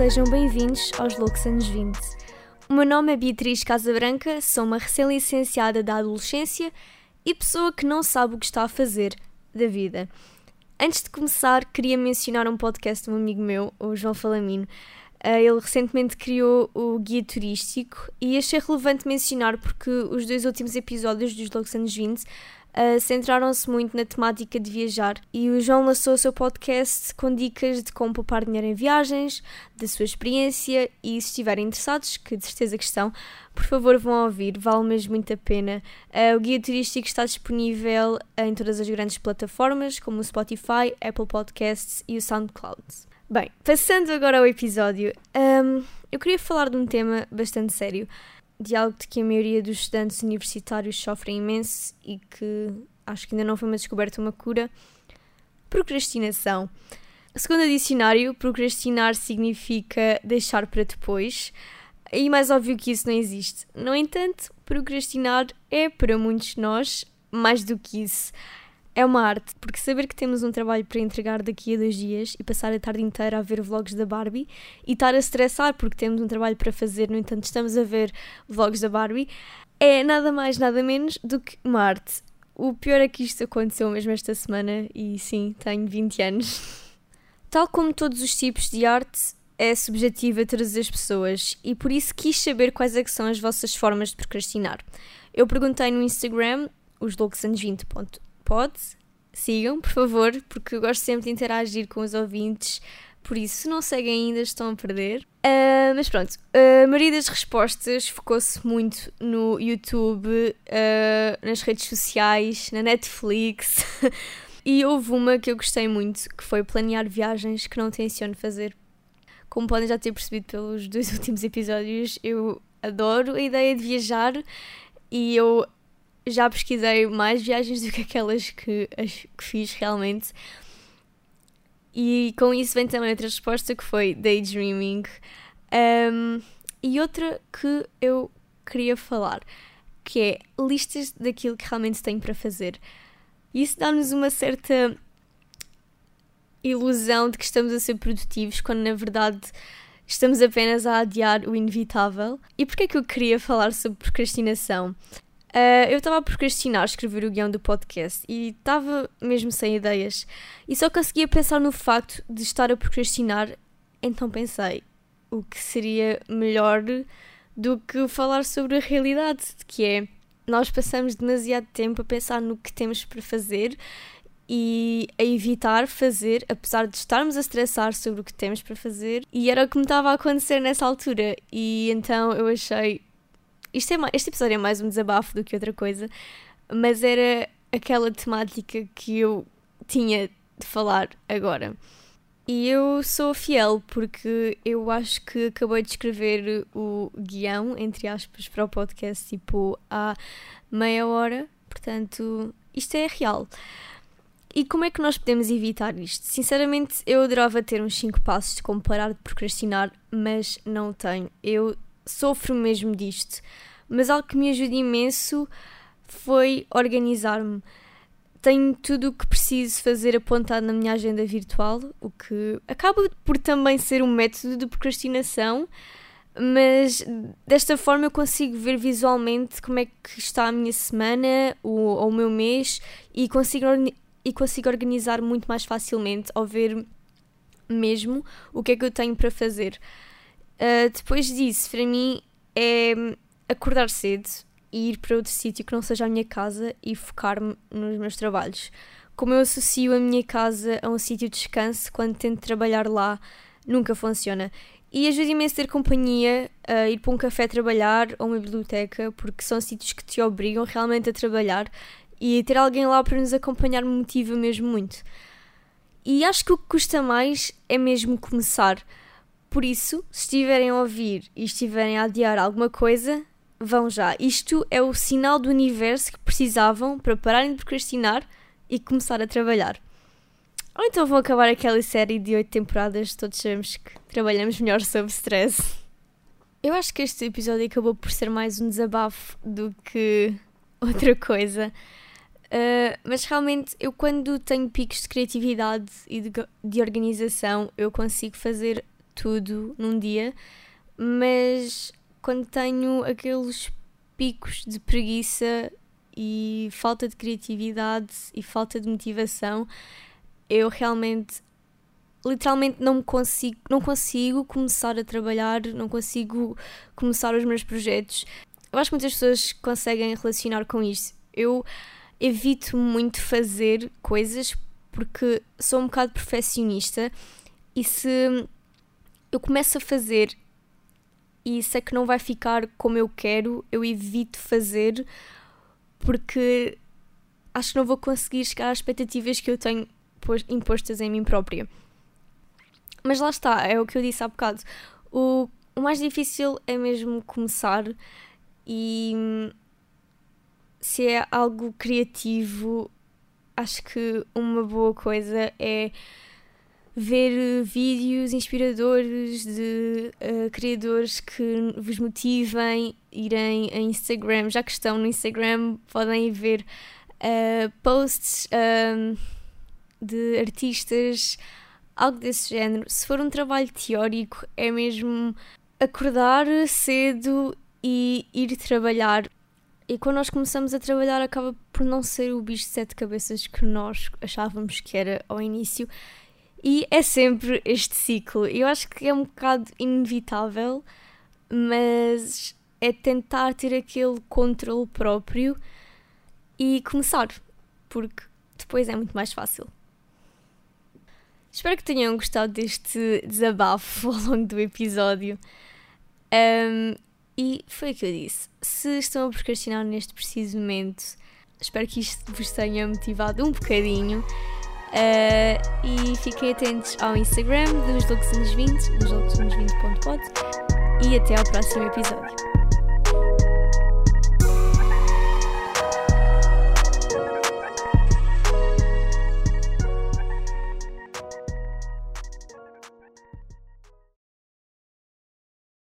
sejam bem-vindos aos Loucos Anos 20. O meu nome é Beatriz Casabranca, sou uma recém-licenciada da adolescência e pessoa que não sabe o que está a fazer da vida. Antes de começar, queria mencionar um podcast de um amigo meu, o João Falamino. Uh, ele recentemente criou o Guia Turístico e achei relevante mencionar porque os dois últimos episódios dos Loucos Anos 20 uh, centraram-se muito na temática de viajar e o João lançou o seu podcast com dicas de como poupar dinheiro em viagens, da sua experiência e se estiverem interessados, que de certeza que estão, por favor vão ouvir, vale mesmo muito a pena. Uh, o guia turístico está disponível em todas as grandes plataformas como o Spotify, Apple Podcasts e o SoundCloud. Bem, passando agora ao episódio, um, eu queria falar de um tema bastante sério de algo de que a maioria dos estudantes universitários sofrem imenso e que acho que ainda não foi uma descoberta uma cura. Procrastinação. Segundo o dicionário, procrastinar significa deixar para depois. E mais óbvio que isso não existe. No entanto, procrastinar é, para muitos de nós, mais do que isso é uma arte, porque saber que temos um trabalho para entregar daqui a dois dias e passar a tarde inteira a ver vlogs da Barbie e estar a estressar porque temos um trabalho para fazer, no entanto estamos a ver vlogs da Barbie, é nada mais, nada menos do que uma arte. O pior é que isto aconteceu mesmo esta semana e sim, tenho 20 anos. Tal como todos os tipos de arte, é subjetiva todas as pessoas e por isso quis saber quais é são as vossas formas de procrastinar. Eu perguntei no Instagram, os loucosanos20 pod. Sigam, por favor, porque eu gosto sempre de interagir com os ouvintes. Por isso, se não seguem ainda, estão a perder. Uh, mas pronto, a maioria das respostas focou-se muito no YouTube, uh, nas redes sociais, na Netflix. e houve uma que eu gostei muito, que foi planear viagens que não tenciono fazer. Como podem já ter percebido pelos dois últimos episódios, eu adoro a ideia de viajar e eu já pesquisei mais viagens do que aquelas que, as, que fiz realmente. E com isso vem também outra resposta que foi daydreaming. Um, e outra que eu queria falar, que é listas daquilo que realmente tenho para fazer. Isso dá-nos uma certa ilusão de que estamos a ser produtivos, quando na verdade estamos apenas a adiar o inevitável. E porquê é que eu queria falar sobre procrastinação? Uh, eu estava a procrastinar escrever o guião do podcast e estava mesmo sem ideias. E só conseguia pensar no facto de estar a procrastinar, então pensei o que seria melhor do que falar sobre a realidade, que é nós passamos demasiado tempo a pensar no que temos para fazer e a evitar fazer, apesar de estarmos a estressar sobre o que temos para fazer, e era o que me estava a acontecer nessa altura. E então eu achei isto é, este episódio é mais um desabafo do que outra coisa, mas era aquela temática que eu tinha de falar agora. E eu sou fiel porque eu acho que acabei de escrever o guião, entre aspas, para o podcast tipo há meia hora, portanto isto é real. E como é que nós podemos evitar isto? Sinceramente, eu adorava ter uns 5 passos de como parar de procrastinar, mas não tenho. Eu sofro mesmo disto. Mas algo que me ajuda imenso foi organizar-me. Tenho tudo o que preciso fazer apontado na minha agenda virtual, o que acaba por também ser um método de procrastinação, mas desta forma eu consigo ver visualmente como é que está a minha semana ou, o meu mês e consigo, e consigo organizar muito mais facilmente ao ver mesmo o que é que eu tenho para fazer. Uh, depois disso, para mim, é acordar cedo e ir para outro sítio que não seja a minha casa e focar-me nos meus trabalhos. Como eu associo a minha casa a um sítio de descanso, quando tento trabalhar lá, nunca funciona. E ajuda imenso ter companhia, ir para um café trabalhar ou uma biblioteca, porque são sítios que te obrigam realmente a trabalhar e ter alguém lá para nos acompanhar me motiva mesmo muito. E acho que o que custa mais é mesmo começar. Por isso, se estiverem a ouvir e estiverem a adiar alguma coisa, vão já. Isto é o sinal do universo que precisavam para pararem de procrastinar e começar a trabalhar. Ou então vão acabar aquela série de oito temporadas, todos sabemos que trabalhamos melhor sob stress. Eu acho que este episódio acabou por ser mais um desabafo do que outra coisa. Uh, mas realmente, eu quando tenho picos de criatividade e de, de organização, eu consigo fazer tudo num dia, mas quando tenho aqueles picos de preguiça e falta de criatividade e falta de motivação, eu realmente literalmente não consigo, não consigo começar a trabalhar, não consigo começar os meus projetos. Eu acho que muitas pessoas conseguem relacionar com isto. Eu evito muito fazer coisas porque sou um bocado perfeccionista e se eu começo a fazer e sei que não vai ficar como eu quero, eu evito fazer porque acho que não vou conseguir chegar às expectativas que eu tenho impostas em mim própria. Mas lá está, é o que eu disse há bocado. O, o mais difícil é mesmo começar e se é algo criativo, acho que uma boa coisa é ver vídeos inspiradores de uh, criadores que vos motivem, irem a Instagram, já que estão no Instagram, podem ver uh, posts um, de artistas, algo desse género. Se for um trabalho teórico, é mesmo acordar cedo e ir trabalhar. E quando nós começamos a trabalhar, acaba por não ser o bicho de sete cabeças que nós achávamos que era ao início. E é sempre este ciclo. Eu acho que é um bocado inevitável, mas é tentar ter aquele controle próprio e começar, porque depois é muito mais fácil. Espero que tenham gostado deste desabafo ao longo do episódio. Um, e foi o que eu disse. Se estão a procrastinar neste preciso momento, espero que isto vos tenha motivado um bocadinho. Uh, e fiquem atentos ao Instagram dos Lux 20, dos Lux 20.pod. E até ao próximo episódio.